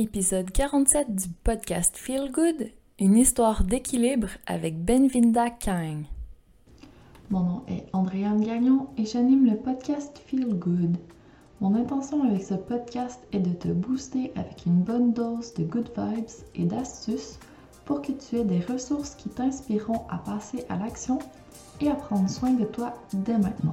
épisode 47 du podcast Feel Good, une histoire d'équilibre avec Benvinda Kang. Mon nom est Andréane Gagnon et j'anime le podcast Feel Good. Mon intention avec ce podcast est de te booster avec une bonne dose de good vibes et d'astuces pour que tu aies des ressources qui t'inspireront à passer à l'action et à prendre soin de toi dès maintenant.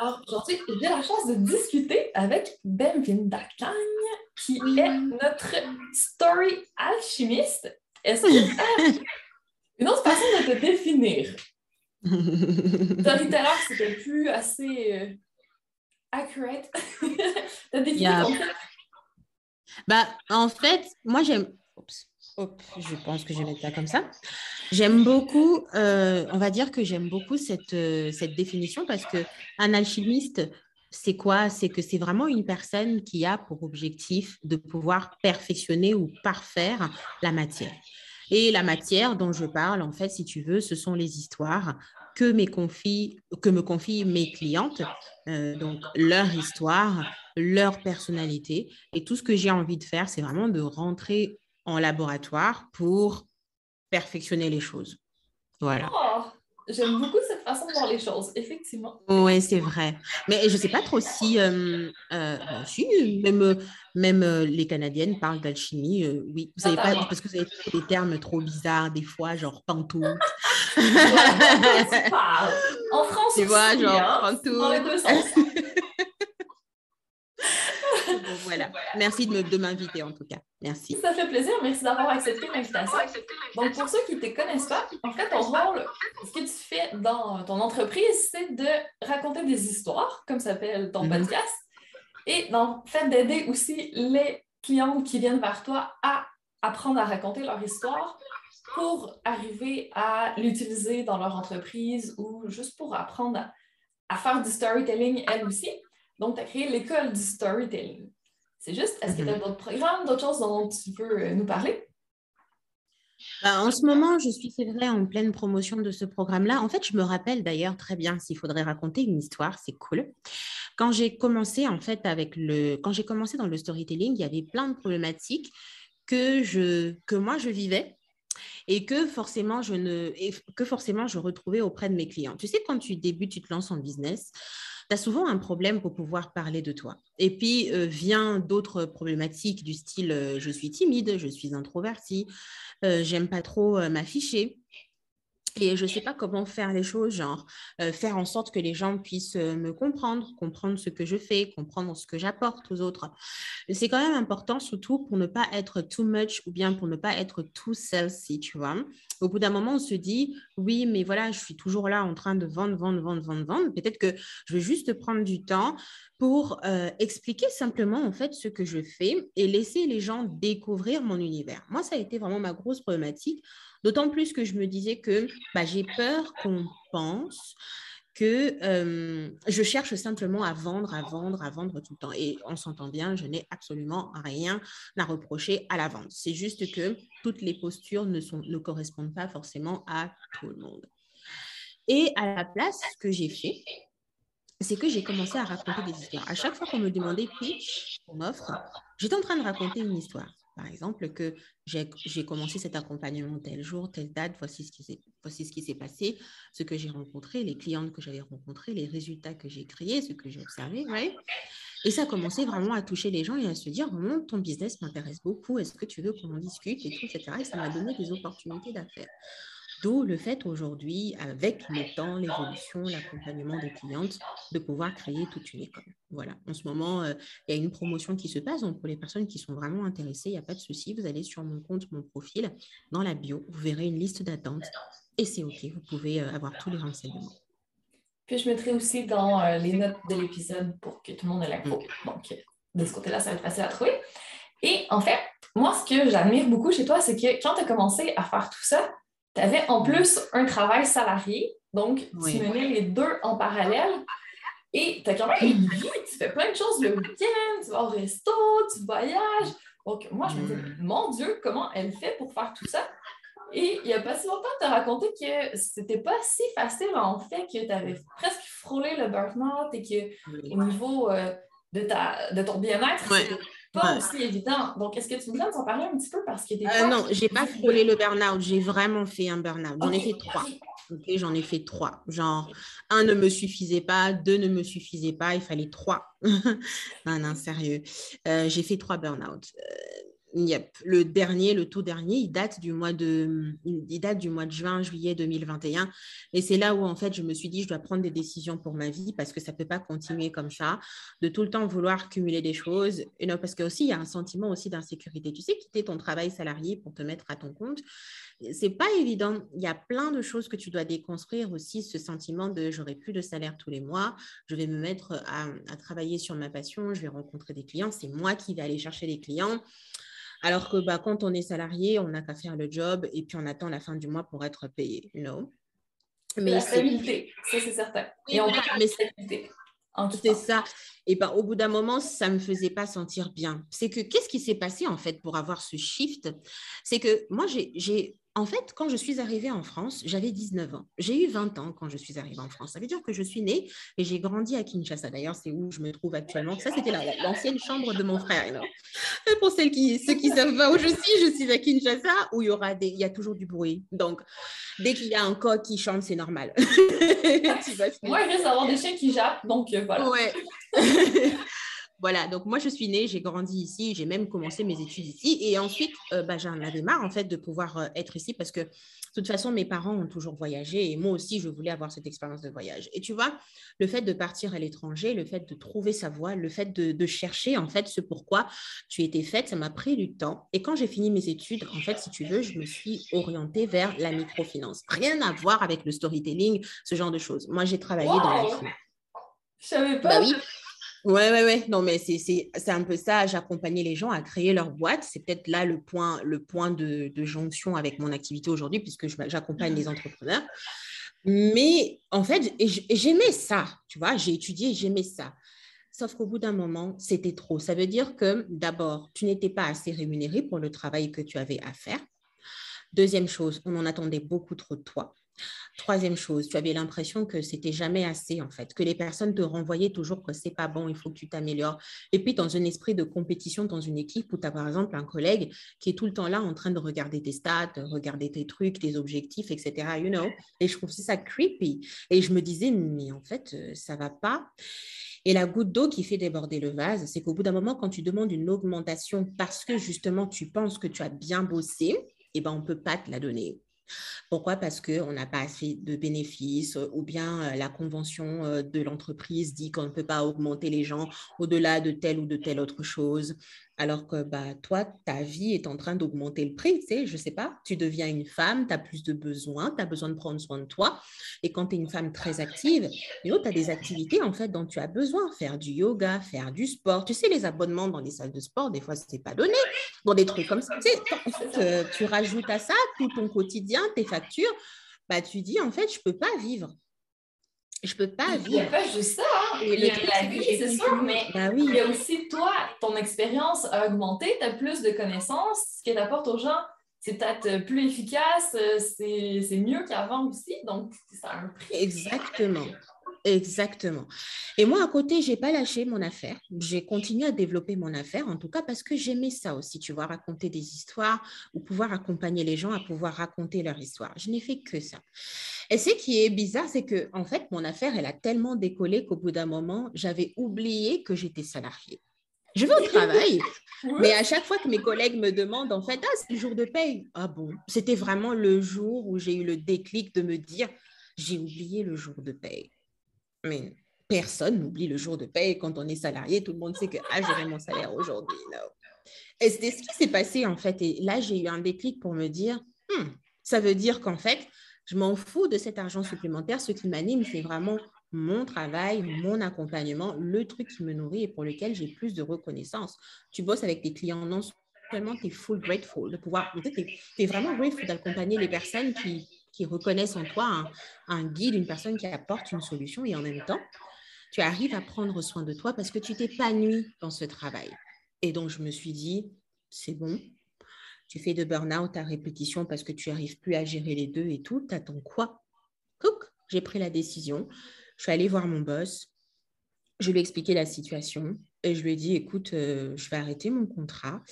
Alors aujourd'hui, j'ai la chance de discuter avec Benvinda Kang, qui est notre story alchimiste. Est-ce que une autre façon de te définir? littéraire, c'était plus assez euh, accurate. yeah. bah, en fait, moi j'aime. Oups je pense que je vais mettre ça comme ça. J'aime beaucoup, euh, on va dire que j'aime beaucoup cette, euh, cette définition parce qu'un alchimiste, c'est quoi? C'est que c'est vraiment une personne qui a pour objectif de pouvoir perfectionner ou parfaire la matière. Et la matière dont je parle, en fait, si tu veux, ce sont les histoires que, que me confient mes clientes, euh, donc leur histoire, leur personnalité. Et tout ce que j'ai envie de faire, c'est vraiment de rentrer en laboratoire pour perfectionner les choses. Voilà. Oh, j'aime beaucoup cette façon de voir les choses, effectivement. Oui, c'est vrai. Mais je ne sais pas trop si, euh, euh, si même, même euh, les Canadiennes parlent d'alchimie. oui, vous savez pas, parce que vous avez des termes trop bizarres des fois, genre pantoute. en France, tu vois, genre hein, pantoute. Dans les deux sens. Voilà. Merci de m'inviter en tout cas. Merci. Ça fait plaisir. Merci d'avoir accepté l'invitation. Donc, pour ceux qui ne te connaissent pas, en fait, ton rôle, ce que tu fais dans ton entreprise, c'est de raconter des histoires, comme s'appelle ton mhm. podcast, et dans fait d'aider aussi les clients qui viennent vers toi à apprendre à raconter leur histoire pour arriver à l'utiliser dans leur entreprise ou juste pour apprendre à, à faire du storytelling elles aussi. Donc, tu as créé l'école du storytelling. C'est juste, est-ce que tu as mhm. d'autres programmes, d'autres choses dont tu veux euh, nous parler? Ben, en ce moment, je suis, c'est vrai, en pleine promotion de ce programme-là. En fait, je me rappelle d'ailleurs très bien s'il faudrait raconter une histoire, c'est cool. Quand j'ai commencé, en fait, avec le, quand j'ai commencé dans le storytelling, il y avait plein de problématiques que, je, que moi, je vivais et que forcément, je ne, que forcément, je retrouvais auprès de mes clients. Tu sais, quand tu débutes, tu te lances en business, tu as souvent un problème pour pouvoir parler de toi. Et puis euh, vient d'autres problématiques du style euh, je suis timide, je suis introvertie, euh, j'aime pas trop m'afficher. Et je ne sais pas comment faire les choses, genre euh, faire en sorte que les gens puissent euh, me comprendre, comprendre ce que je fais, comprendre ce que j'apporte aux autres. C'est quand même important, surtout pour ne pas être too much ou bien pour ne pas être too selfie, tu vois. Au bout d'un moment, on se dit, oui, mais voilà, je suis toujours là en train de vendre, vendre, vendre, vendre, vendre. Peut-être que je vais juste prendre du temps pour euh, expliquer simplement en fait ce que je fais et laisser les gens découvrir mon univers. Moi, ça a été vraiment ma grosse problématique D'autant plus que je me disais que bah, j'ai peur qu'on pense que euh, je cherche simplement à vendre, à vendre, à vendre tout le temps. Et on s'entend bien, je n'ai absolument rien à reprocher à la vente. C'est juste que toutes les postures ne, ne correspondent pas forcément à tout le monde. Et à la place, ce que j'ai fait, c'est que j'ai commencé à raconter des histoires. À chaque fois qu'on me demandait pitch, on m'offre, j'étais en train de raconter une histoire. Par exemple, que j'ai commencé cet accompagnement tel jour, telle date, voici ce qui s'est passé, ce que j'ai rencontré, les clientes que j'avais rencontrées, les résultats que j'ai créés, ce que j'ai observé. Et ça a commencé vraiment à toucher les gens et à se dire, vraiment, ton business m'intéresse beaucoup, est-ce que tu veux qu'on en discute et tout, etc. Et ça m'a donné des opportunités d'affaires. D'où le fait aujourd'hui, avec le temps, l'évolution, l'accompagnement des clientes, de pouvoir créer toute une école. Voilà, en ce moment, euh, il y a une promotion qui se passe. Donc, pour les personnes qui sont vraiment intéressées, il n'y a pas de souci. Vous allez sur mon compte, mon profil, dans la bio, vous verrez une liste d'attente et c'est OK. Vous pouvez euh, avoir tous les renseignements. Puis, je mettrai aussi dans euh, les notes de l'épisode pour que tout le monde ait l'info. Mm. Donc, de ce côté-là, ça va être facile à trouver. Et en fait, moi, ce que j'admire beaucoup chez toi, c'est que quand tu as commencé à faire tout ça, tu avais en plus un travail salarié, donc tu menais les deux en parallèle. Et tu as quand même une vie, tu fais plein de choses le week-end, tu vas au resto, tu voyages. Donc, moi, je me dis, mm. mon Dieu, comment elle fait pour faire tout ça? Et il n'y a pas si longtemps, tu as raconté que c'était pas si facile, en fait, que tu avais presque frôlé le burn-out et que au niveau euh, de, ta, de ton bien-être, pas aussi évident. Donc, est-ce que tu nous en parler un petit peu? Parce que euh, Non, j'ai pas frôlé le burn-out. J'ai vraiment fait un burn-out. J'en ai fait trois. j'en ai fait trois. Genre, un ne me suffisait pas, deux ne me suffisaient pas, il fallait trois. non, non, sérieux. Euh, j'ai fait trois burn-out. Le dernier, le tout dernier, il date du mois de, il date du mois de juin, juillet 2021. Et c'est là où, en fait, je me suis dit, je dois prendre des décisions pour ma vie parce que ça ne peut pas continuer comme ça, de tout le temps vouloir cumuler des choses. Non, parce qu'il il y a un sentiment aussi d'insécurité. Tu sais, quitter ton travail salarié pour te mettre à ton compte, c'est pas évident. Il y a plein de choses que tu dois déconstruire aussi, ce sentiment de j'aurai plus de salaire tous les mois, je vais me mettre à, travailler sur ma passion, je vais rencontrer des clients, c'est moi qui vais aller chercher les clients. Alors que bah, quand on est salarié, on n'a qu'à faire le job et puis on attend la fin du mois pour être payé. You know? Mais la stabilité, ça c'est certain. et on mais stabilité. C'est ça. Et ben, au bout d'un moment, ça ne me faisait pas sentir bien. C'est que qu'est-ce qui s'est passé en fait pour avoir ce shift? C'est que moi, j'ai en fait, quand je suis arrivée en France, j'avais 19 ans. J'ai eu 20 ans quand je suis arrivée en France. Ça veut dire que je suis née et j'ai grandi à Kinshasa. D'ailleurs, c'est où je me trouve actuellement. Ça, c'était l'ancienne chambre de mon frère. Et pour celles qui, ceux qui savent pas où je suis, je suis à Kinshasa où il y, aura des, il y a toujours du bruit. Donc, dès qu'il y a un coq qui chante, c'est normal. Moi, je risque d'avoir des chiens qui jappent. Donc, euh, voilà. Ouais. Voilà, donc moi, je suis née, j'ai grandi ici, j'ai même commencé mes études ici. Et ensuite, euh, bah, j'en avais marre, en fait, de pouvoir euh, être ici parce que, de toute façon, mes parents ont toujours voyagé et moi aussi, je voulais avoir cette expérience de voyage. Et tu vois, le fait de partir à l'étranger, le fait de trouver sa voie, le fait de, chercher, en fait, ce pourquoi tu étais faite, ça m'a pris du temps. Et quand j'ai fini mes études, en fait, si tu veux, je me suis orientée vers la microfinance. Rien à voir avec le storytelling, ce genre de choses. Moi, j'ai travaillé dans la Je savais pas. Bah oui. Ouais, ouais, ouais. Non, mais c'est un peu ça. J'accompagnais les gens à créer leur boîte. C'est peut-être là le point, le point de, jonction avec mon activité aujourd'hui, puisque j'accompagne les entrepreneurs. Mais en fait, j'aimais ça, tu vois. J'ai étudié, j'aimais ça. Sauf qu'au bout d'un moment, c'était trop. Ça veut dire que d'abord, tu n'étais pas assez rémunéré pour le travail que tu avais à faire. Deuxième chose, on en attendait beaucoup trop de toi. Troisième chose, tu avais l'impression que c'était jamais assez en fait, que les personnes te renvoyaient toujours que c'est pas bon, il faut que tu t'améliores. Et puis dans un esprit de compétition dans une équipe où tu as par exemple un collègue qui est tout le temps là en train de regarder tes stats, regarder tes trucs, tes objectifs, etc. You know. Et je trouve ça creepy. Et je me disais mais en fait euh, ça va pas. Et la goutte d'eau qui fait déborder le vase, c'est qu'au bout d'un moment, quand tu demandes une augmentation parce que justement tu penses que tu as bien bossé, eh ben, on ne peut pas te la donner. Pourquoi? Parce qu'on n'a pas assez de bénéfices ou bien la convention de l'entreprise dit qu'on ne peut pas augmenter les gens au-delà de telle ou de telle autre chose alors que bah, toi, ta vie est en train d'augmenter le prix, tu sais, je sais pas, tu deviens une femme, tu as plus de besoins, tu as besoin de prendre soin de toi. Et quand tu es une femme très active, tu as des activités en fait dont tu as besoin, faire du yoga, faire du sport. Tu sais, les abonnements dans les salles de sport, des fois, ce n'est pas donné. Dans des trucs comme ça, tu euh, tu rajoutes à ça tout ton quotidien, tes factures, bah, tu dis, en fait, je ne peux pas vivre je peux pas vivre. Il n'y a pas juste ça. Hein. Il y a la vie, c'est sûr, mais bah il y a aussi toi, ton expérience a augmenté, tu as plus de connaissances. Ce que tu apportes aux gens, c'est peut-être plus efficace, euh, c'est mieux qu'avant aussi. Donc, ça a un prix. Exactement. Exactement. Et moi, à côté, j'ai pas lâché mon affaire. J'ai continué à développer mon affaire, en tout cas parce que j'aimais ça aussi, tu vois, raconter des histoires ou pouvoir accompagner les gens à pouvoir raconter leur histoire. Je n'ai fait que ça. Et ce qui est bizarre, c'est que, en fait, mon affaire, elle a tellement décollé qu'au bout d'un moment, j'avais oublié que j'étais salariée. Je vais au travail, mais à chaque fois que mes collègues me demandent, en fait, ah, c'est le jour de paye. Ah bon, c'était vraiment le jour où j'ai eu le déclic de me dire, j'ai oublié le jour de paye. Mais personne n'oublie le jour de paye quand on est salarié. Tout le monde sait que ah, j'aurai mon salaire aujourd'hui. Et c'était ce qui s'est passé en fait. Et là, j'ai eu un déclic pour me dire, hmm, ça veut dire qu'en fait, je m'en fous de cet argent supplémentaire. Ce qui m'anime, c'est vraiment mon travail, mon accompagnement, le truc qui me nourrit et pour lequel j'ai plus de reconnaissance. Tu bosses avec des clients non seulement tu es full grateful de pouvoir, tu es, vraiment grateful d'accompagner les personnes qui, qui reconnaissent en toi un, guide, une personne qui apporte une solution et en même temps, tu arrives à prendre soin de toi parce que tu t'épanouis dans ce travail. Et donc, je me suis dit, c'est bon, tu fais de burn-out à répétition parce que tu n'arrives plus à gérer les deux et tout, t'attends quoi? Couc, j'ai pris la décision. Je suis allée voir mon boss, je lui ai expliqué la situation et je lui ai dit, écoute, euh, je vais arrêter mon contrat.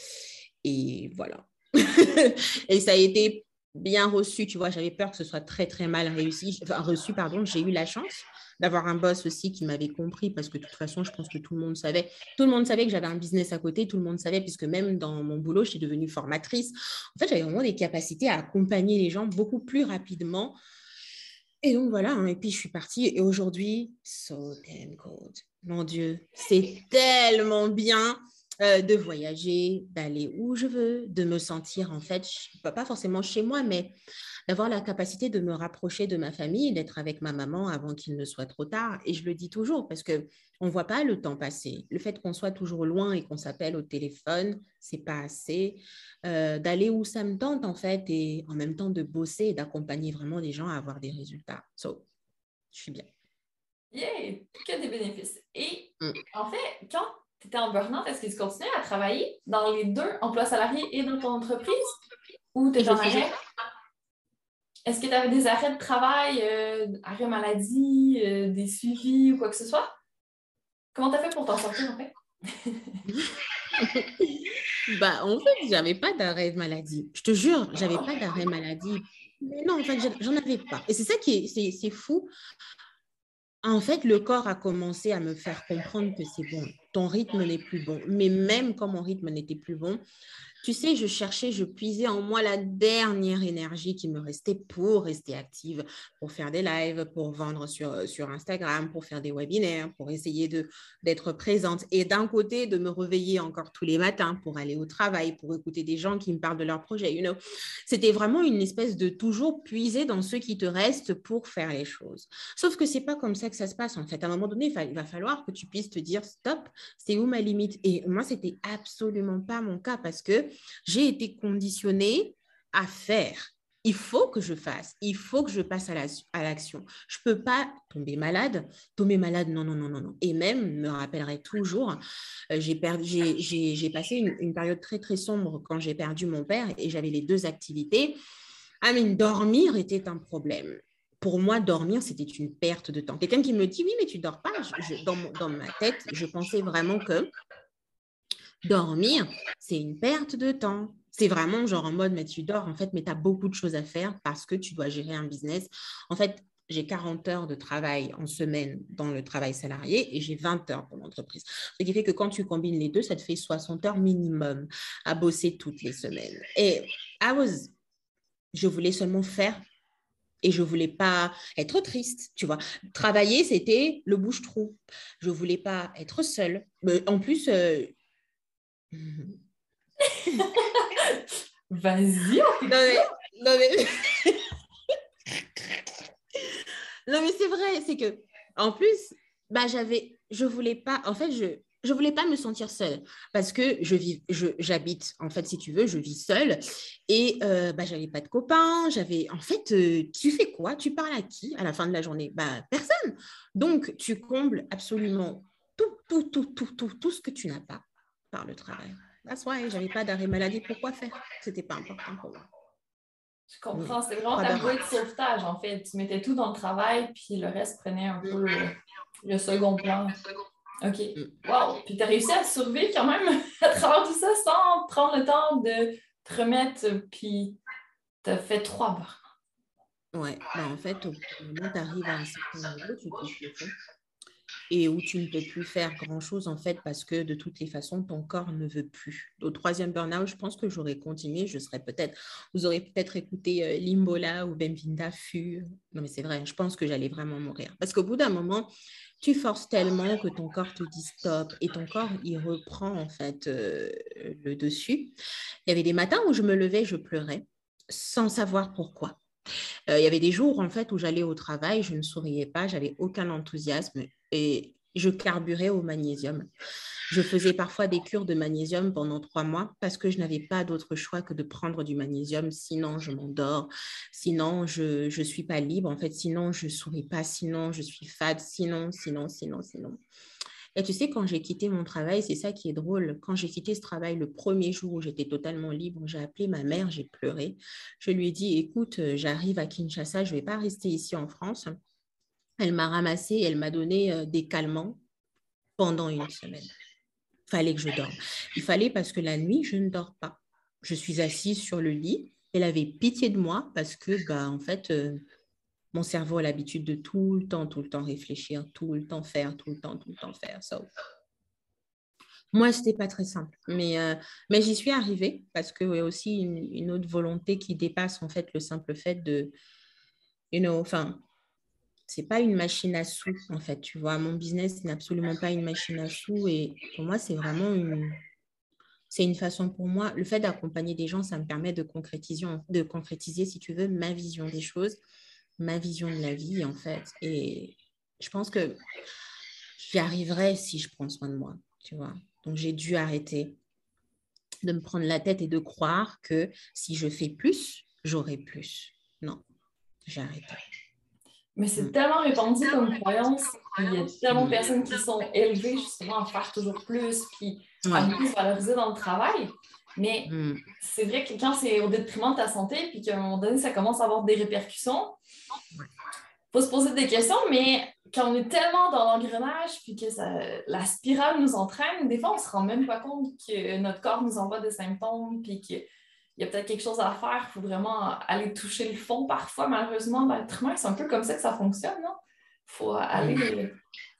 Et voilà. et ça a été bien reçu, tu vois, j'avais peur que ce soit très très mal réussi, reçu, pardon, j'ai eu la chance d'avoir un boss aussi qui m'avait compris parce que de toute façon, je pense que tout le monde savait, tout le monde savait que j'avais un business à côté, tout le monde savait puisque même dans mon boulot, je suis devenue formatrice. En fait, j'avais vraiment des capacités à accompagner les gens beaucoup plus rapidement. Et donc voilà, hein, et puis je suis partie et aujourd'hui, so damn cold. Mon Dieu, c'est tellement bien. Euh, de voyager, d'aller où je veux, de me sentir en fait, pas forcément chez moi, mais d'avoir la capacité de me rapprocher de ma famille, d'être avec ma maman avant qu'il ne soit trop tard. Et je le dis toujours parce que on voit pas le temps passer. Le fait qu'on soit toujours loin et qu'on s'appelle au téléphone, c'est pas assez. Euh, d'aller où ça me tente en fait et en même temps de bosser et d'accompagner vraiment des gens à avoir des résultats. So, je suis bien. Yeah, que des bénéfices. Et mm. en fait, quand tu étais en burn-out, est-ce que tu continuais à travailler dans les deux, emplois salariés et dans ton entreprise? Ou tu es en arrêt? Est-ce que tu avais des arrêts de travail, euh, arrêt maladie, euh, des suivis ou quoi que ce soit? Comment tu as fait pour t'en sortir en fait? bah, en fait, j'avais pas d'arrêt de maladie. Je te jure, j'avais pas d'arrêt maladie. Mais non, en fait, j'en avais pas. Et c'est ça qui est, c'est fou en fait, le corps a commencé à me faire comprendre que c'est bon, rythme n'est plus bon. Mais même quand mon rythme n'était plus bon, tu sais, je cherchais, je puisais en moi la dernière énergie qui me restait pour rester active, pour faire des lives, pour vendre sur, euh, sur Instagram, pour faire des webinaires, pour essayer d'être présente. Et d'un côté, de me réveiller encore tous les matins pour aller au travail, pour écouter des gens qui me parlent de leur projet. C'était vraiment une espèce de toujours puiser dans ce qui te reste pour faire les choses. Sauf que c'est pas comme ça que ça se passe en fait. À un moment donné, il va falloir que tu puisses te dire stop, c'est où ma limite? Et moi, c'était absolument pas mon cas parce que j'ai été conditionnée à faire. Il faut que je fasse, il faut que je passe à l'action. je ne peux pas tomber malade. Tomber malade, non, non, non, non, non. Et même, me rappellerai toujours, euh, j'ai passé une, période très, très sombre quand j'ai perdu mon père et j'avais les deux activités. Ah, mais dormir était un problème pour moi, dormir, c'était une perte de temps. Quelqu'un qui me dit, oui, mais tu dors pas. dans, ma tête, je pensais vraiment que Dormir, c'est une perte de temps. C'est vraiment genre en mode, mais tu dors en fait, mais tu as beaucoup de choses à faire parce que tu dois gérer un business. En fait, j'ai 40 heures de travail en semaine dans le travail salarié et j'ai 20 heures pour l'entreprise. Ce qui fait que quand tu combines les deux, ça te fait 60 heures minimum à bosser toutes les semaines. Et I was Je voulais seulement faire et je voulais pas être triste, tu vois. Travailler, c'était le bouche-trou. Je voulais pas être seule. en plus, euh, Vas-y. Non mais, non mais, non mais c'est vrai, c'est que en plus, bah j'avais, je voulais pas, en fait, je je voulais pas me sentir seule parce que je vis, j'habite en fait si tu veux, je vis seule et euh, bah j'avais pas de copains, j'avais en fait euh, tu fais quoi? Tu parles à qui à la fin de la journée? Bah personne. Donc tu combles absolument tout tout tout tout tout tout ce que tu n'as pas par le travail. That's why j'avais pas d'arrêt maladie. Pourquoi faire? C'était pas important pour moi. Je comprends. C'est vraiment ta bouée de sauvetage, en fait. Tu mettais tout dans le travail, puis le reste prenait un peu le, second plan. OK. Mm. Wow! Puis tu as réussi à survivre quand même à travers tout ça sans prendre le temps de te remettre, puis tu as fait trois barres. Ouais, ben en fait, au moment où tu arrives à un certain niveau, tu te et où tu ne peux plus faire grand-chose en fait parce que de toutes les façons, ton corps ne veut plus. Au troisième burn-out, je pense que j'aurais continué, je serais peut-être, vous aurez peut-être écouté euh, Limbola ou Benvinda Fu. Non mais c'est vrai, je pense que j'allais vraiment mourir. Parce qu'au bout d'un moment, tu forces tellement que ton corps te dit stop et ton corps, il reprend en fait euh, le dessus. Il y avait des matins où je me levais, je pleurais sans savoir pourquoi. Euh, il y avait des jours en fait où j'allais au travail, je ne souriais pas, j'avais aucun enthousiasme et je carburais au magnésium. Je faisais parfois des cures de magnésium pendant trois mois parce que je n'avais pas d'autre choix que de prendre du magnésium. Sinon, je m'endors. Sinon, je ne suis pas libre. En fait, sinon, je souris pas. Sinon, je suis fade. Sinon, sinon, sinon, sinon. Et tu sais, quand j'ai quitté mon travail, c'est ça qui est drôle. Quand j'ai quitté ce travail, le premier jour où j'étais totalement libre, j'ai appelé ma mère, j'ai pleuré. Je lui ai dit, écoute, j'arrive à Kinshasa, je ne vais pas rester ici en France. Elle m'a ramassé, elle m'a donné euh, des calmants pendant une semaine. Il fallait que je dorme. Il fallait parce que la nuit, je ne dors pas. Je suis assise sur le lit. Elle avait pitié de moi parce que, bah, en fait, euh, mon cerveau a l'habitude de tout le temps, tout le temps réfléchir, tout le temps faire, tout le temps, tout le temps faire. Moi, ce n'était pas très simple, mais, euh, mais j'y suis arrivée parce qu'il y a aussi une, une, autre volonté qui dépasse en fait le simple fait de, you know, enfin, c'est pas une machine à sous, en fait. Tu vois, mon business n'est absolument pas une machine à sous. Et pour moi, c'est vraiment une. C'est une façon pour moi. Le fait d'accompagner des gens, ça me permet de concrétiser, de concrétiser, si tu veux, ma vision des choses, ma vision de la vie, en fait. Et je pense que j'y arriverai si je prends soin de moi, tu vois. Donc, j'ai dû arrêter de me prendre la tête et de croire que si je fais plus, j'aurai plus. Non, j'ai arrêté. Mais c'est mm. tellement répandu comme croyance. Il y a tellement de personnes qui sont élevées justement à faire toujours plus, puis à plus valoriser dans le travail. Mais mm. c'est vrai que quand c'est au détriment de ta santé, puis qu'à un moment donné, ça commence à avoir des répercussions, il faut se poser des questions, mais quand on est tellement dans l'engrenage, puis que ça, la spirale nous entraîne, des fois, on ne se rend même pas compte que notre corps nous envoie des symptômes, puis que il y a peut-être quelque chose à faire, il faut vraiment aller toucher le fond. Parfois, malheureusement, l'être humain, c'est un peu comme ça que ça fonctionne, non? Il faut aller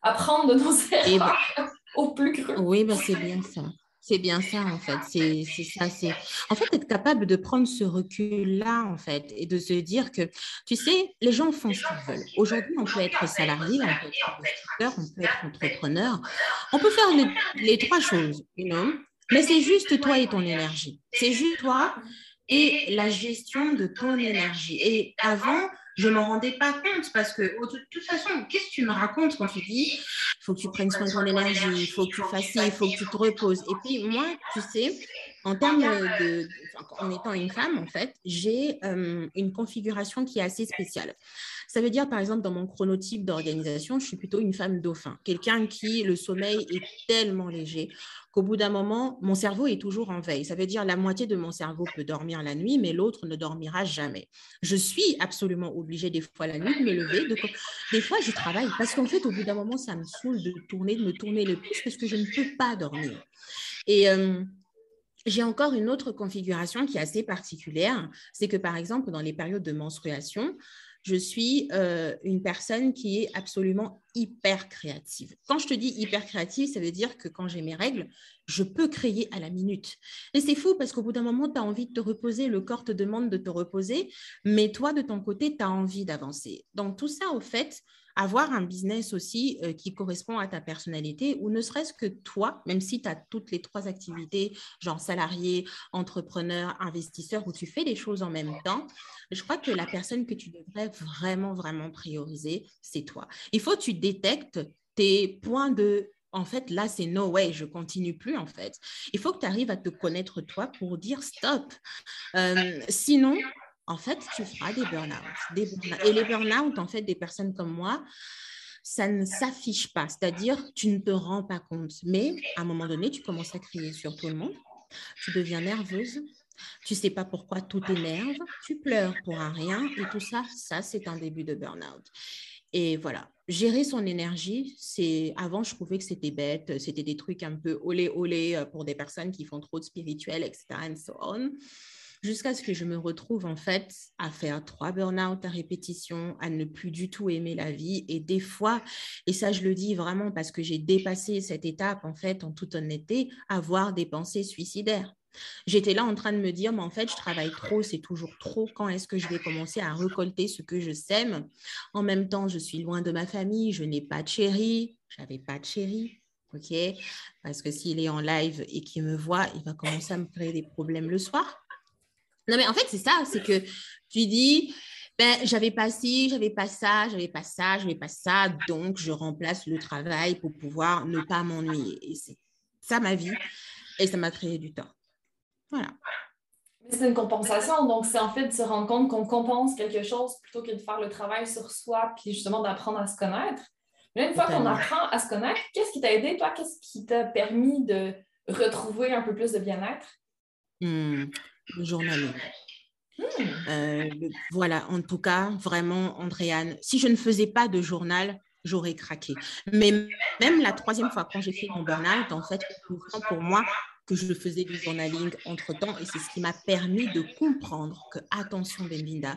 apprendre de nos erreurs au plus creux. Oui, ben c'est bien ça. C'est bien ça, en fait. C'est ça. C'est En fait, être capable de prendre ce recul-là, en fait, et de se dire que, tu sais, les gens font ce qu'ils veulent. Aujourd'hui, on peut être salarié, on peut être investisseur, on peut être entrepreneur. On peut faire les, trois choses, you know? Mais c'est juste toi et ton énergie. C'est juste toi et la gestion de ton énergie. Et avant, je m'en rendais pas compte parce que, de toute façon, qu'est-ce que tu me racontes quand tu dis il faut que tu prennes soin de ton énergie, il faut que tu fasses il faut que tu te reposes. Et puis, moi, tu sais, en termes de. en étant une femme, en fait, j'ai euh, une configuration qui est assez spéciale. Ça veut dire, par exemple, dans mon chronotype d'organisation, je suis plutôt une femme dauphin, quelqu'un qui, le sommeil est tellement léger qu'au bout d'un moment, mon cerveau est toujours en veille. Ça veut dire la moitié de mon cerveau peut dormir la nuit, mais l'autre ne dormira jamais. Je suis absolument obligée des fois la nuit de me lever. De... Des fois, je travaille parce qu'en fait, au bout d'un moment, ça me saoule de tourner, de me tourner le pouce parce que je ne peux pas dormir. Et euh, j'ai encore une autre configuration qui est assez particulière. C'est que, par exemple, dans les périodes de menstruation, je suis euh, une personne qui est absolument hyper créative. Quand je te dis hyper créative, ça veut dire que quand j'ai mes règles, je peux créer à la minute. Et c'est fou parce qu'au bout d'un moment, tu as envie de te reposer, le corps te demande de te reposer, mais toi, de ton côté, tu as envie d'avancer. Donc tout ça, au fait, avoir un business aussi euh, qui correspond à ta personnalité ou ne serait-ce que toi, même si tu as toutes les trois activités, genre salarié, entrepreneur, investisseur, où tu fais les choses en même temps, je crois que la personne que tu devrais vraiment, vraiment prioriser, c'est toi. Il faut que tu détectes tes points de en fait, là, c'est no way, je continue plus, en fait. Il faut que tu arrives à te connaître toi pour dire stop. Euh, sinon, en fait, tu feras des burn-out. Et les burn-out, en fait, des personnes comme moi, ça ne s'affiche pas. C'est-à-dire, tu ne te rends pas compte. Mais à un moment donné, tu commences à crier sur tout le monde. Tu deviens nerveuse. Tu ne sais pas pourquoi tout t'énerve. Tu pleures pour rien. Et tout ça, ça, c'est un début de burn-out. Et voilà, gérer son énergie, c'est avant je trouvais que c'était bête, c'était des trucs un peu olé olé euh, pour des personnes qui font trop de spirituel, etc. And so on jusqu'à ce que je me retrouve en fait à faire trois burn-out à répétition, à ne plus du tout aimer la vie et des fois, et ça je le dis vraiment parce que j'ai dépassé cette étape en fait en toute honnêteté, avoir des pensées suicidaires. J'étais là en train de me dire, mais en fait, je travaille trop, c'est toujours trop. Quand est-ce que je vais commencer à récolter ce que je sème? En même temps, je suis loin de ma famille, je n'ai pas de chéri, j'avais pas de chéri, ok? Parce que s'il est en live et qu'il me voit, il va commencer à me créer des problèmes le soir. Non, mais en fait, c'est ça, c'est que tu dis, ben, j'avais pas ci, j'avais pas ça, j'avais pas ça, j'avais pas ça, donc je remplace le travail pour pouvoir ne pas m'ennuyer. Et c'est ça ma vie, et ça m'a créé du temps. Voilà. C'est une compensation, donc c'est en fait de se rendre compte qu'on compense quelque chose plutôt que de faire le travail sur soi, puis justement d'apprendre à se connaître. Mais une fois qu'on apprend à se connaître, qu'est-ce qui t'a aidé, toi? Qu'est-ce qui t'a permis de retrouver un peu plus de bien-être? Hmm le journaling. Hmm. Euh, voilà, en tout cas, vraiment, Andréane, si je ne faisais pas de journal, j'aurais craqué. Mais même la troisième fois, quand j'ai fait mon burn-out, en fait, pour moi que je faisais du journaling entre-temps et c'est ce qui m'a permis de comprendre que, attention, Belinda,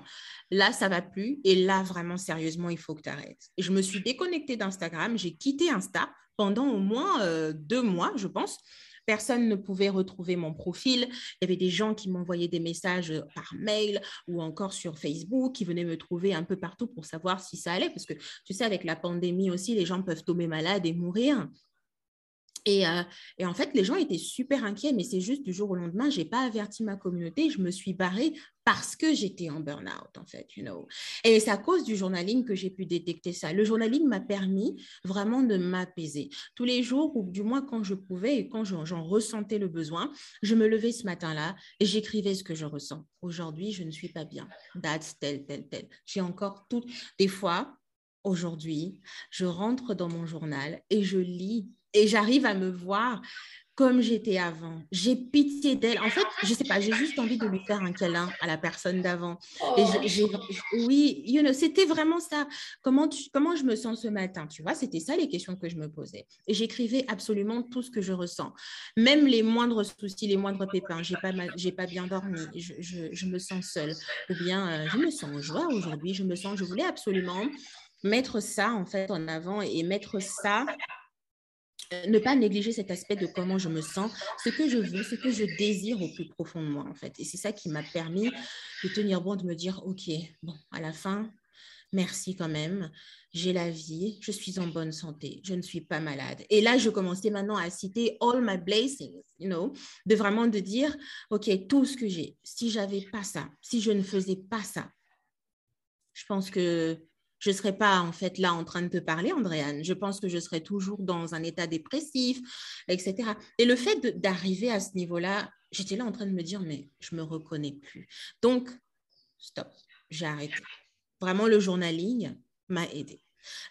là, ça va plus et là, vraiment, sérieusement, il faut que tu arrêtes. Et je me suis déconnectée d'Instagram, j'ai quitté Insta pendant au moins euh, deux mois, je pense, Personne ne pouvait retrouver mon profil. Il y avait des gens qui m'envoyaient des messages euh, par mail ou encore sur Facebook, qui venaient me trouver un peu partout pour savoir si ça allait. Parce que tu sais, avec la pandémie aussi, les gens peuvent tomber malades et mourir. Euh, et, en fait, les gens étaient super inquiets, mais c'est juste du jour au lendemain, je n'ai pas averti ma communauté, je me suis barrée parce que j'étais en burn-out, en fait, you know. Et c'est à cause du journaling que j'ai pu détecter ça. Le journaling m'a permis vraiment de m'apaiser. Tous les jours, ou du moins quand je pouvais et quand j'en ressentais le besoin, je me levais ce matin-là et j'écrivais ce que je ressens. Aujourd'hui, je ne suis pas bien. That's tel, tel, tel. J'ai encore tout. Des fois, aujourd'hui, je rentre dans mon journal et je lis et j'arrive à me voir comme j'étais avant. J'ai pitié d'elle. En fait, je sais pas, j'ai juste envie de lui faire un câlin à la personne d'avant. Et oui, you c'était vraiment ça. Comment, comment je me sens ce matin Tu vois, c'était ça les questions que je me posais. Et j'écrivais absolument tout ce que je ressens. Même les moindres soucis, les moindres pépins. J'ai pas, pas bien dormi. Je, je, me sens seule. Ou bien, euh, je me sens en joie aujourd'hui. Je me sens, je voulais absolument mettre ça en fait en avant et mettre ça ne pas négliger cet aspect de comment je me sens, ce que je veux, ce que je désire au plus profond de moi, en fait. Et c'est ça qui m'a permis de tenir bon, de me dire, OK, bon, à la fin, merci quand même, j'ai la vie, je suis en bonne santé, je ne suis pas malade. Et là, je commençais maintenant à citer all my blessings, you know, de vraiment de dire, OK, tout ce que j'ai, si j'avais pas ça, si je ne faisais pas ça, je pense que je ne serais pas en fait là en train de te parler, Andréane. Je pense que je serais toujours dans un état dépressif, etc. Et le fait d'arriver à ce niveau-là, j'étais là en train de me dire, mais je me reconnais plus. Donc, stop, j'ai arrêté. Vraiment, le journaling m'a aidé.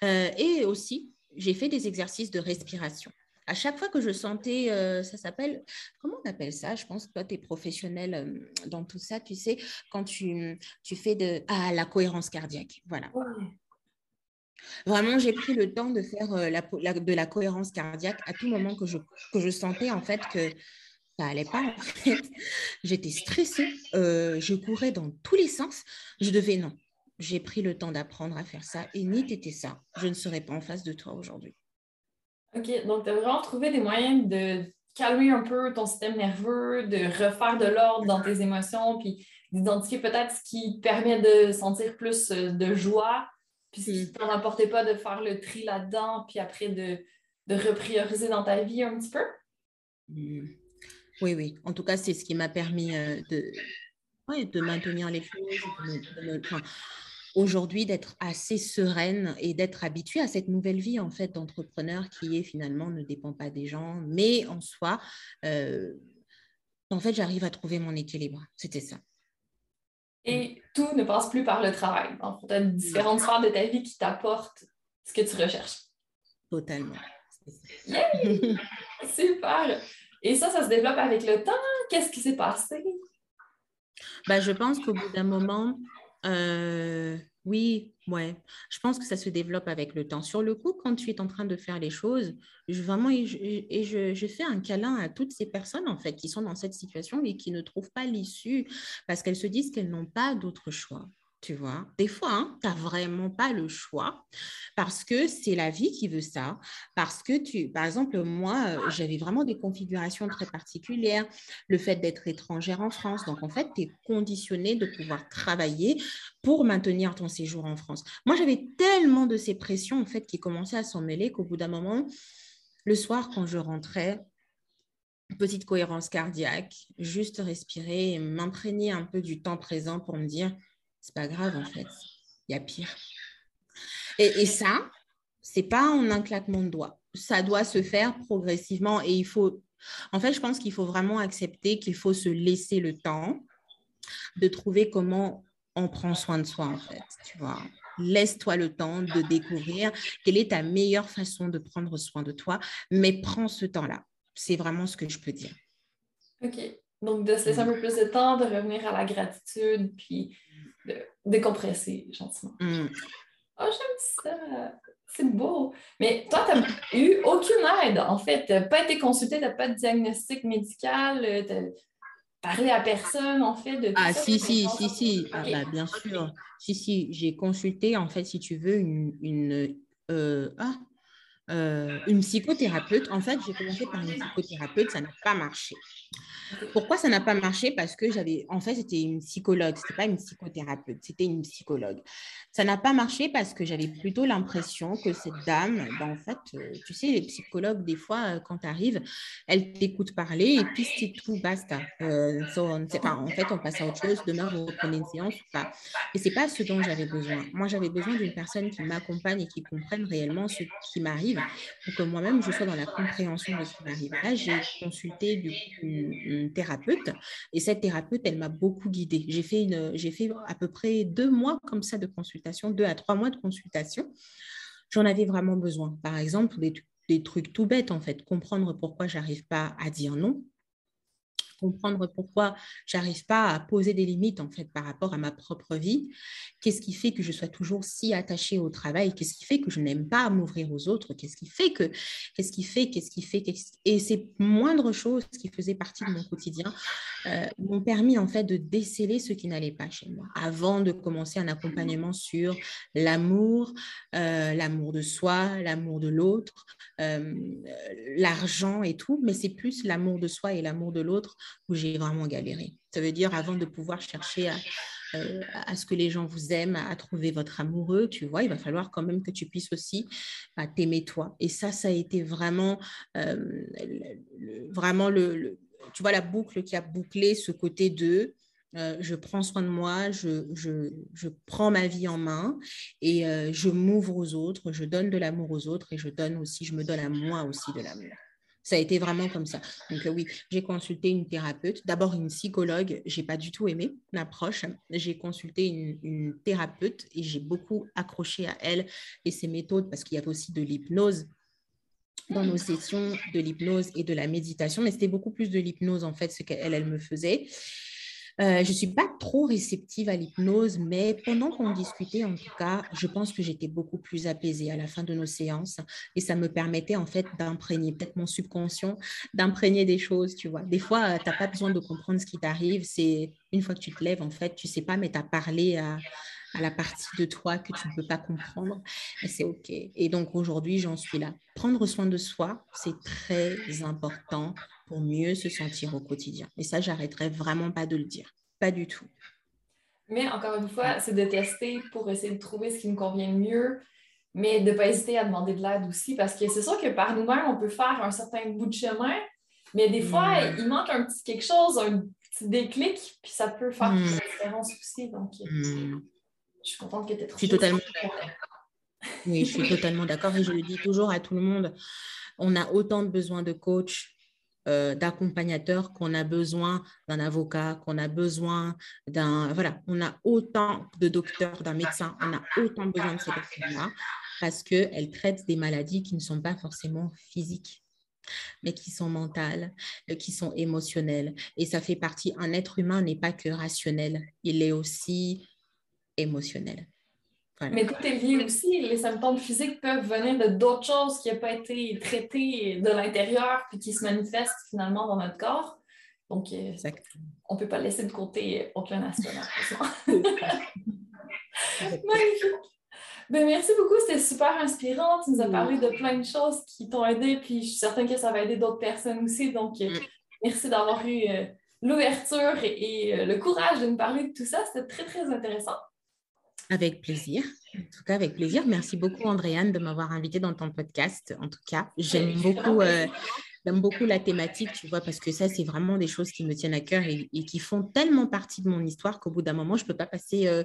Euh, et aussi, j'ai fait des exercices de respiration. À chaque fois que je sentais, euh, ça s'appelle, comment on appelle ça? Je pense que toi, tu es professionnel euh, dans tout ça, tu sais, quand tu, tu fais de ah, la cohérence cardiaque. Voilà. Vraiment, j'ai pris le temps de faire euh, la, de la cohérence cardiaque à tout moment que je, que je sentais en fait que ça allait pas. En fait. J'étais stressée, je courais dans tous les sens. Je devais, non, j'ai pris le temps d'apprendre à faire ça. Et ni t'étais ça, je ne serais pas en face de toi aujourd'hui. OK, donc tu as vraiment trouvé des moyens de calmer un peu ton système nerveux, de refaire de l'ordre dans tes émotions, puis d'identifier peut-être ce qui te permet de sentir plus euh, de joie, puis ce qui ne hmm. t'en apportait pas de faire le tri là-dedans, puis après de, de reprioriser dans ta vie un petit peu? Hmm. Oui, oui. En tout cas, c'est ce qui m'a permis euh, de, de maintenir les choses. Aujourd'hui, d'être assez sereine et d'être habituée à cette nouvelle vie en fait d'entrepreneur qui est finalement ne dépend pas des gens, mais en soi, euh, en fait, j'arrive à trouver mon équilibre. C'était ça. Et tout ne passe plus par le travail. Donc, tu as différentes sphères de ta vie qui t'apportent ce que tu recherches. Totalement. Super! Et ça, ça se développe avec le temps? Qu'est-ce qui s'est passé? Ben, je pense qu'au bout d'un moment, euh, oui, ouais. Je pense que ça se développe avec le temps. Sur le coup, quand tu es en train de faire les choses, je, vraiment, et, je, fais un câlin à toutes ces personnes, en fait, qui sont dans cette situation et qui ne trouvent pas l'issue parce qu'elles se disent qu'elles n'ont pas d'autre choix tu vois. Des fois, hein, tu n'as vraiment pas le choix parce que c'est la vie qui veut ça. Parce que, tu, par exemple, moi, euh, j'avais vraiment des configurations très particulières. Le fait d'être étrangère en France. Donc, en fait, tu es conditionné de pouvoir travailler pour maintenir ton séjour en France. Moi, j'avais tellement de ces pressions, en fait, qui commençaient à s'en mêler qu'au bout d'un moment, le soir, quand je rentrais, petite cohérence cardiaque, juste respirer et m'imprégner un peu du temps présent pour me dire c'est pas grave en fait. Il y a pire. Et, et ça, c'est pas en un claquement de doigts. Ça doit se faire progressivement et il faut. En fait, je pense qu'il faut vraiment accepter qu'il faut se laisser le temps de trouver comment on prend soin de soi en fait. Tu vois. Laisse-toi le temps de découvrir quelle est ta meilleure façon de prendre soin de toi, mais prends ce temps-là. C'est vraiment ce que je peux dire. OK. Donc, de se laisser un peu plus de temps, de revenir à la gratitude, puis de décompresser gentiment. Mm. Oh, j'aime ça. C'est beau. Mais toi, tu n'as eu aucune aide, en fait. Tu n'as pas été consulté, tu n'as pas de diagnostic médical, euh, tu n'as parlé à personne, en fait. De ah, si, si, si, si, ah, bah, bien sûr. Si, si, j'ai consulté, en fait, si tu veux, une. une euh, ah, euh, une psychothérapeute. En fait, j'ai commencé par une psychothérapeute, ça n'a pas marché. Pourquoi ça n'a pas marché? Parce que j'avais, en fait, c'était une psychologue, c'était pas une psychothérapeute, c'était une psychologue. Ça n'a pas marché parce que j'avais plutôt l'impression que cette dame, ben, en fait, euh, tu sais, les psychologues, des fois, euh, quand tu arrives, elles t'écoutent parler et puis c'est tout, basta. En fait, on passe à autre chose, demain, vous reprenez une séance ou pas. Et c'est pas ce dont j'avais besoin. Moi, j'avais besoin d'une personne qui m'accompagne et qui comprenne réellement ce qui m'arrive pour que moi-même, je sois dans la compréhension de ce qui m'arrive. Là, j'ai consulté du une thérapeute. Et cette thérapeute, elle m'a beaucoup guidée. J'ai fait, une, j'ai fait à peu près deux mois comme ça de consultation, deux à trois mois de consultation. J'en avais vraiment besoin. Par exemple, des, des trucs tout bêtes, en fait. Comprendre pourquoi j'arrive pas à dire non comprendre pourquoi j'arrive pas à poser des limites en fait par rapport à ma propre vie. Qu'est-ce qui fait que je sois toujours si attachée au travail? Qu'est-ce qui fait que je n'aime pas m'ouvrir aux autres? Qu'est-ce qui fait que qu'est-ce qui fait qu'est-ce qui fait et ces moindres choses qui faisaient partie de mon quotidien euh, m'ont permis en fait de déceler ce qui n'allait pas chez moi. Avant de commencer un accompagnement sur l'amour, euh, l'amour de soi, l'amour de l'autre, euh, l'argent et tout, mais c'est plus l'amour de soi et l'amour de l'autre où j'ai vraiment galéré. Ça veut dire avant de pouvoir chercher à, euh, ce que les gens vous aiment, à, trouver votre amoureux, tu vois, il va falloir quand même que tu puisses aussi bah, t'aimer toi. Et ça, ça a été vraiment, euh, vraiment le, tu vois, la boucle qui a bouclé ce côté de euh, je prends soin de moi, je, je, je, prends ma vie en main et je m'ouvre aux autres, je donne de l'amour aux autres et je donne aussi, je me donne à moi aussi de l'amour. Ça a été vraiment comme ça. Donc euh, oui, j'ai consulté une thérapeute, d'abord une psychologue, j'ai pas du tout aimé l'approche. J'ai consulté une, thérapeute et j'ai beaucoup accroché à elle et ses méthodes parce qu'il y avait aussi de l'hypnose dans nos sessions de l'hypnose et de la méditation, mais c'était beaucoup plus de l'hypnose en fait ce qu'elle elle me faisait. Euh, je ne suis pas trop réceptive à l'hypnose, mais pendant qu'on discutait, en tout cas, je pense que j'étais beaucoup plus apaisée à la fin de nos séances et ça me permettait en fait d'imprégner, peut-être mon subconscient, d'imprégner des choses, tu vois. Des fois, tu n'as pas besoin de comprendre ce qui t'arrive, c'est une fois que tu te lèves, en fait, tu sais pas, mais tu as parlé à, à la partie de toi que tu ne peux pas comprendre, c'est OK. Et donc aujourd'hui, j'en suis là. Prendre soin de soi, c'est très important pour mieux se sentir au quotidien. Et ça, j'arrêterai vraiment pas de le dire. Pas du tout. Mais encore une fois, c'est de tester pour essayer de trouver ce qui nous convient le mieux, mais de ne pas hésiter à demander de l'aide aussi, parce que c'est sûr que par nous-mêmes, on peut faire un certain bout de chemin, mais des fois, il manque un petit quelque chose, un petit déclic, puis ça peut faire mm. la différence aussi. Donc, mm. Je suis contente que tu aies. Je suis totalement Oui, je suis totalement d'accord et je le dis toujours à tout le monde. On a autant de besoin de coach euh, d'accompagnateur qu'on a besoin d'un avocat, qu'on a besoin d'un... Voilà, on a autant de docteurs, d'un médecin, on a autant besoin de ces personnes-là parce qu'elles traitent des maladies qui ne sont pas forcément physiques mais qui sont mentales, euh, qui sont émotionnelles. Et ça fait partie, un être humain n'est pas que rationnel, il est aussi émotionnel. Mais tout est lié aussi. Les symptômes physiques peuvent venir de d'autres choses qui n'ont pas été traitées de l'intérieur puis qui se manifestent finalement dans notre corps. Donc, euh, on ne peut pas laisser de côté aucun aspect. Magnifique. Ben, merci beaucoup, c'était super inspirant. Tu nous as parlé de plein de choses qui t'ont aidé, puis je suis certaine que ça va aider d'autres personnes aussi. Donc, euh, mm. merci d'avoir eu euh, l'ouverture et, le courage de nous parler de tout ça. C'était très, très intéressant. Avec plaisir. En tout cas, avec plaisir. Merci beaucoup, Andréane, de m'avoir invité dans ton podcast. En tout cas, j'aime beaucoup, euh, beaucoup la thématique, tu vois, parce que ça, c'est vraiment des choses qui me tiennent à cœur et, qui font tellement partie de mon histoire qu'au bout d'un moment, je ne peux pas passer euh,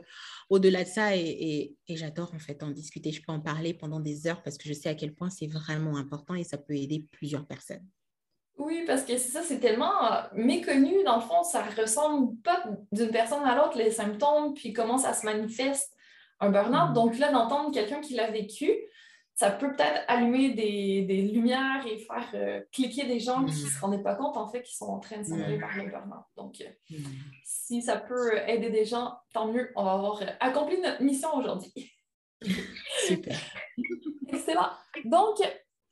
au-delà de ça. Et, j'adore, en fait, en discuter. Je peux en parler pendant des heures parce que je sais à quel point c'est vraiment important et ça peut aider plusieurs personnes. Oui, parce que c'est ça, c'est tellement euh, méconnu. Dans le fond, ça ressemble pas d'une personne à l'autre, les symptômes, puis comment ça se manifeste un burn-out. Mm. Donc là, d'entendre quelqu'un qui l'a vécu, ça peut peut-être allumer des, lumières et faire euh, cliquer des gens qui ne mm. se rendaient pas compte, en fait, qui sont en train de s'en aller mm. vers le burn-out. Donc, euh, si ça peut aider des gens, tant mieux. On va avoir euh, accompli notre mission aujourd'hui. Super. Excellent. Donc,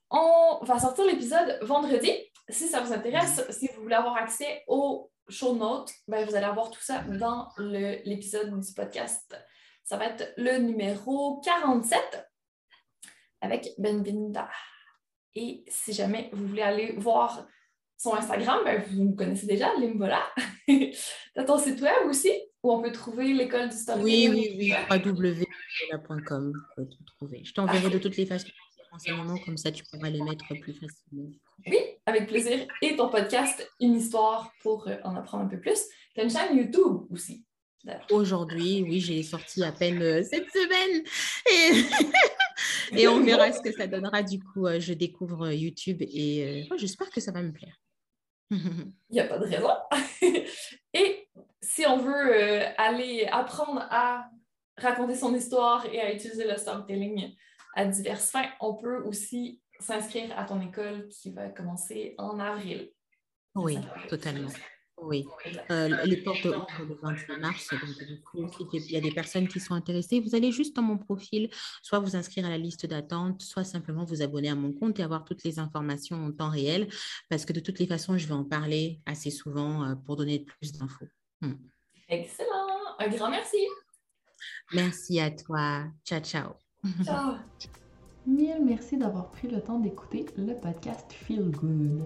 on va sortir l'épisode vendredi. Si ça vous intéresse, si vous voulez avoir accès aux show notes, ben, vous allez avoir tout ça dans l'épisode du podcast ça va être le numéro 47 avec Benvinda. Et si jamais vous voulez aller voir son Instagram, ben, vous me connaissez déjà, Limbola. T'as ton site web aussi où on peut trouver l'école du storytelling? Oui, oui, oui, www.com, peut tout trouver. Je t'enverrai de toutes les façons des renseignements, comme ça tu pourras les mettre plus facilement. Oui, avec plaisir. Et ton podcast, Une histoire pour euh, en apprendre un peu plus. Tu as une chaîne YouTube aussi. Aujourd'hui, oui, j'ai sorti à peine euh, cette semaine. Et, on verra ce que ça donnera. Du coup, euh, je découvre euh, YouTube et j'espère que ça va me plaire. Il n'y a pas de raison. et si on veut aller apprendre à raconter son histoire et à utiliser le storytelling à diverses fins, on peut aussi s'inscrire à ton école qui va commencer en avril. Oui, totalement. Oui, euh, les portes ouvrent le 28 mars. Donc, du coup, s'il y a des personnes qui sont intéressées, vous allez juste dans mon profil, soit vous inscrire à la liste d'attente, soit simplement vous abonner à mon compte et avoir toutes les informations en temps réel, parce que de toutes les façons, je vais en parler assez souvent euh, pour donner plus d'infos. Hmm. Excellent. Un grand merci. Merci à toi. Ciao, ciao. Ciao. Mille merci d'avoir pris le temps d'écouter le podcast Feel Good.